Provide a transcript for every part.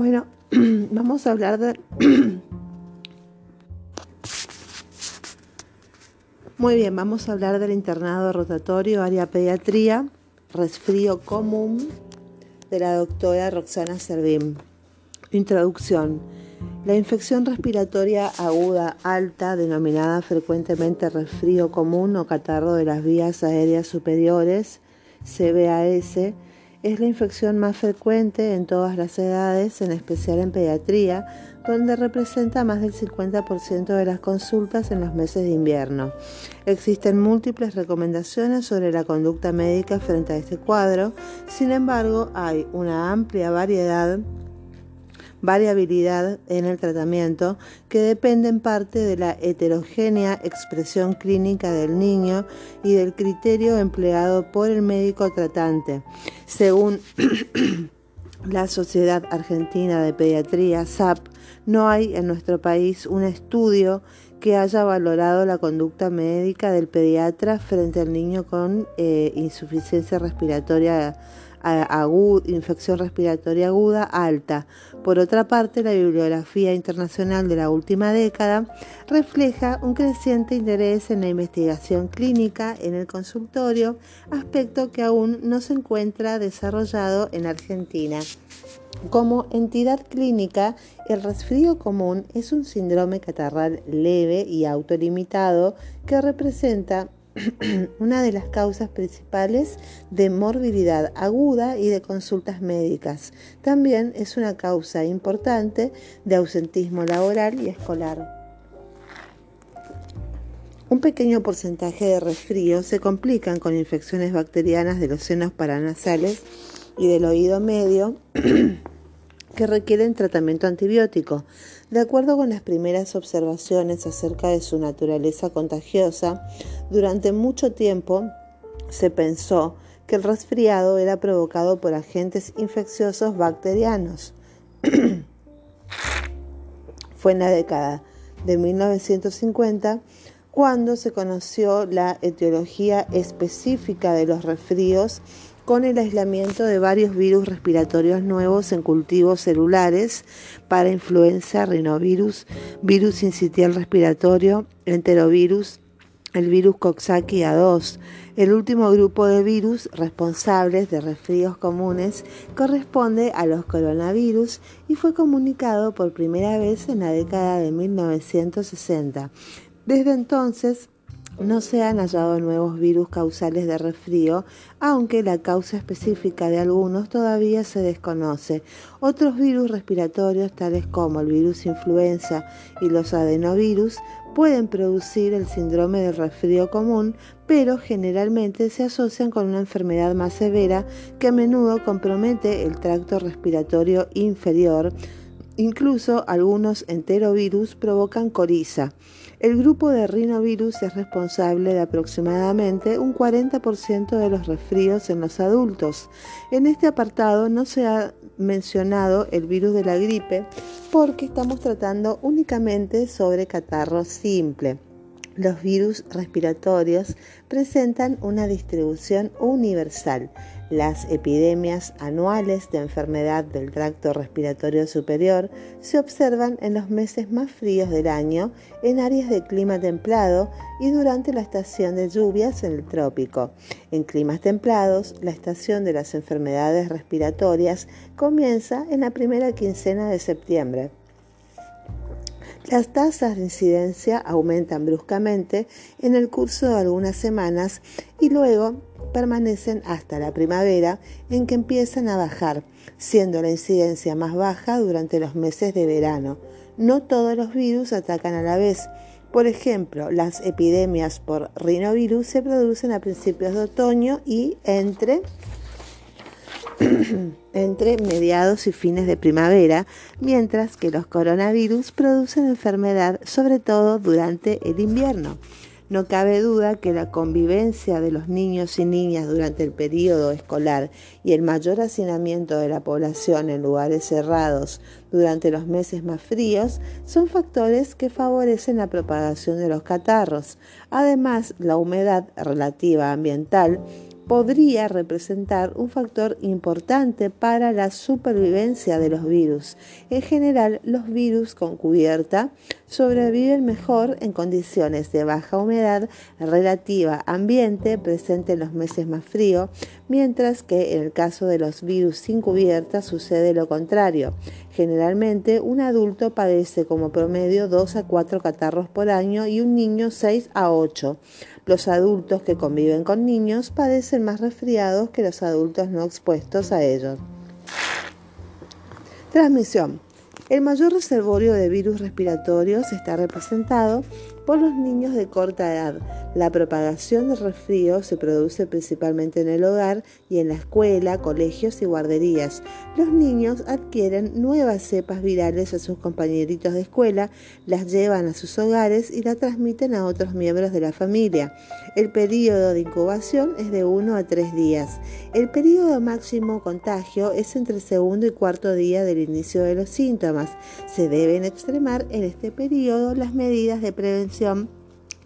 Bueno, vamos a hablar de... Muy bien, vamos a hablar del internado rotatorio área pediatría, resfrío común de la doctora Roxana Servín. Introducción. La infección respiratoria aguda alta, denominada frecuentemente resfrío común o catarro de las vías aéreas superiores, CBAS, es la infección más frecuente en todas las edades, en especial en pediatría, donde representa más del 50% de las consultas en los meses de invierno. Existen múltiples recomendaciones sobre la conducta médica frente a este cuadro, sin embargo hay una amplia variedad variabilidad en el tratamiento que depende en parte de la heterogénea expresión clínica del niño y del criterio empleado por el médico tratante. Según la Sociedad Argentina de Pediatría, SAP, no hay en nuestro país un estudio que haya valorado la conducta médica del pediatra frente al niño con eh, insuficiencia respiratoria infección respiratoria aguda alta. Por otra parte, la bibliografía internacional de la última década refleja un creciente interés en la investigación clínica en el consultorio, aspecto que aún no se encuentra desarrollado en Argentina. Como entidad clínica, el resfrío común es un síndrome catarral leve y autolimitado que representa una de las causas principales de morbilidad aguda y de consultas médicas. También es una causa importante de ausentismo laboral y escolar. Un pequeño porcentaje de resfríos se complican con infecciones bacterianas de los senos paranasales y del oído medio que requieren tratamiento antibiótico. De acuerdo con las primeras observaciones acerca de su naturaleza contagiosa, durante mucho tiempo se pensó que el resfriado era provocado por agentes infecciosos bacterianos. Fue en la década de 1950 cuando se conoció la etiología específica de los resfríos con el aislamiento de varios virus respiratorios nuevos en cultivos celulares para influenza, rinovirus, virus incitial respiratorio, enterovirus, el virus Coxsackie A2. El último grupo de virus responsables de resfríos comunes corresponde a los coronavirus y fue comunicado por primera vez en la década de 1960. Desde entonces, no se han hallado nuevos virus causales de resfrío, aunque la causa específica de algunos todavía se desconoce. Otros virus respiratorios, tales como el virus influenza y los adenovirus, pueden producir el síndrome del resfrío común, pero generalmente se asocian con una enfermedad más severa que a menudo compromete el tracto respiratorio inferior. Incluso algunos enterovirus provocan coriza. El grupo de rinovirus es responsable de aproximadamente un 40% de los resfríos en los adultos. En este apartado no se ha mencionado el virus de la gripe porque estamos tratando únicamente sobre catarro simple. Los virus respiratorios presentan una distribución universal. Las epidemias anuales de enfermedad del tracto respiratorio superior se observan en los meses más fríos del año en áreas de clima templado y durante la estación de lluvias en el trópico. En climas templados, la estación de las enfermedades respiratorias comienza en la primera quincena de septiembre. Las tasas de incidencia aumentan bruscamente en el curso de algunas semanas y luego permanecen hasta la primavera en que empiezan a bajar, siendo la incidencia más baja durante los meses de verano. No todos los virus atacan a la vez. Por ejemplo, las epidemias por rinovirus se producen a principios de otoño y entre entre mediados y fines de primavera, mientras que los coronavirus producen enfermedad sobre todo durante el invierno. No cabe duda que la convivencia de los niños y niñas durante el periodo escolar y el mayor hacinamiento de la población en lugares cerrados durante los meses más fríos son factores que favorecen la propagación de los catarros. Además, la humedad relativa ambiental podría representar un factor importante para la supervivencia de los virus. En general, los virus con cubierta sobreviven mejor en condiciones de baja humedad relativa ambiente presente en los meses más fríos, mientras que en el caso de los virus sin cubierta sucede lo contrario. Generalmente, un adulto padece como promedio 2 a 4 catarros por año y un niño 6 a 8. Los adultos que conviven con niños padecen más resfriados que los adultos no expuestos a ellos. Transmisión. El mayor reservorio de virus respiratorios está representado por los niños de corta edad. La propagación del resfrío se produce principalmente en el hogar y en la escuela, colegios y guarderías. Los niños adquieren nuevas cepas virales a sus compañeritos de escuela, las llevan a sus hogares y la transmiten a otros miembros de la familia. El periodo de incubación es de 1 a 3 días. El periodo máximo contagio es entre el segundo y cuarto día del inicio de los síntomas. Se deben extremar en este periodo las medidas de prevención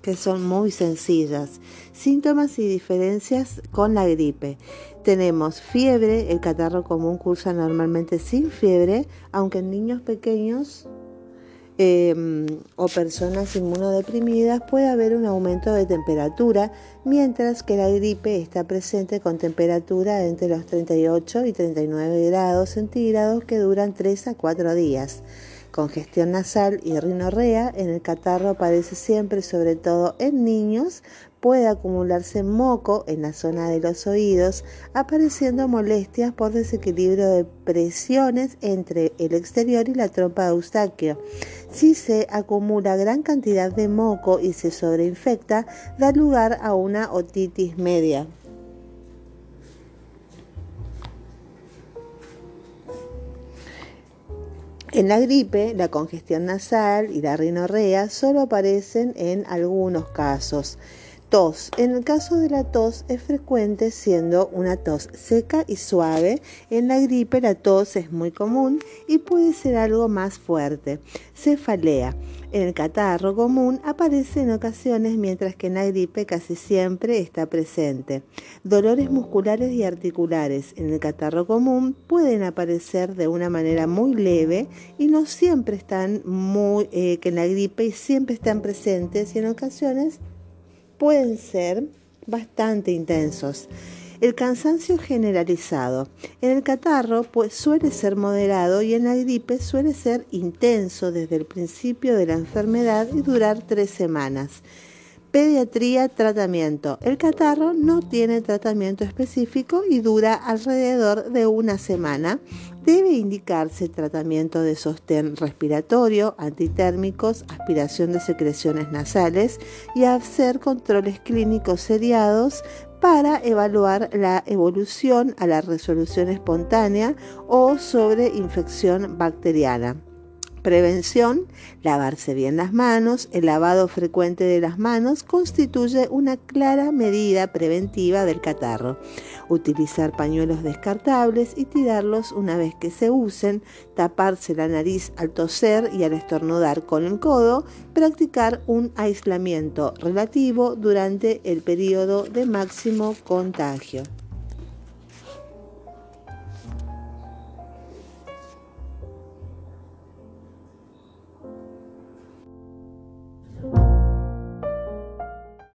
que son muy sencillas. Síntomas y diferencias con la gripe. Tenemos fiebre, el catarro común cursa normalmente sin fiebre, aunque en niños pequeños em, o personas inmunodeprimidas puede haber un aumento de temperatura, mientras que la gripe está presente con temperatura entre los 38 y 39 grados centígrados que duran 3 a 4 días. Congestión nasal y rinorrea en el catarro aparece siempre, sobre todo en niños. Puede acumularse moco en la zona de los oídos, apareciendo molestias por desequilibrio de presiones entre el exterior y la trompa de Eustaquio. Si se acumula gran cantidad de moco y se sobreinfecta, da lugar a una otitis media. En la gripe, la congestión nasal y la rinorrea solo aparecen en algunos casos. Tos. En el caso de la tos es frecuente siendo una tos seca y suave. En la gripe la tos es muy común y puede ser algo más fuerte. Cefalea. En el catarro común aparece en ocasiones mientras que en la gripe casi siempre está presente. Dolores musculares y articulares en el catarro común pueden aparecer de una manera muy leve y no siempre están muy eh, que en la gripe siempre están presentes y en ocasiones pueden ser bastante intensos. El cansancio generalizado. En el catarro pues, suele ser moderado y en la gripe suele ser intenso desde el principio de la enfermedad y durar tres semanas. Pediatría, tratamiento. El catarro no tiene tratamiento específico y dura alrededor de una semana. Debe indicarse tratamiento de sostén respiratorio, antitérmicos, aspiración de secreciones nasales y hacer controles clínicos seriados para evaluar la evolución a la resolución espontánea o sobre infección bacteriana. Prevención, lavarse bien las manos, el lavado frecuente de las manos constituye una clara medida preventiva del catarro. Utilizar pañuelos descartables y tirarlos una vez que se usen, taparse la nariz al toser y al estornudar con el codo, practicar un aislamiento relativo durante el periodo de máximo contagio.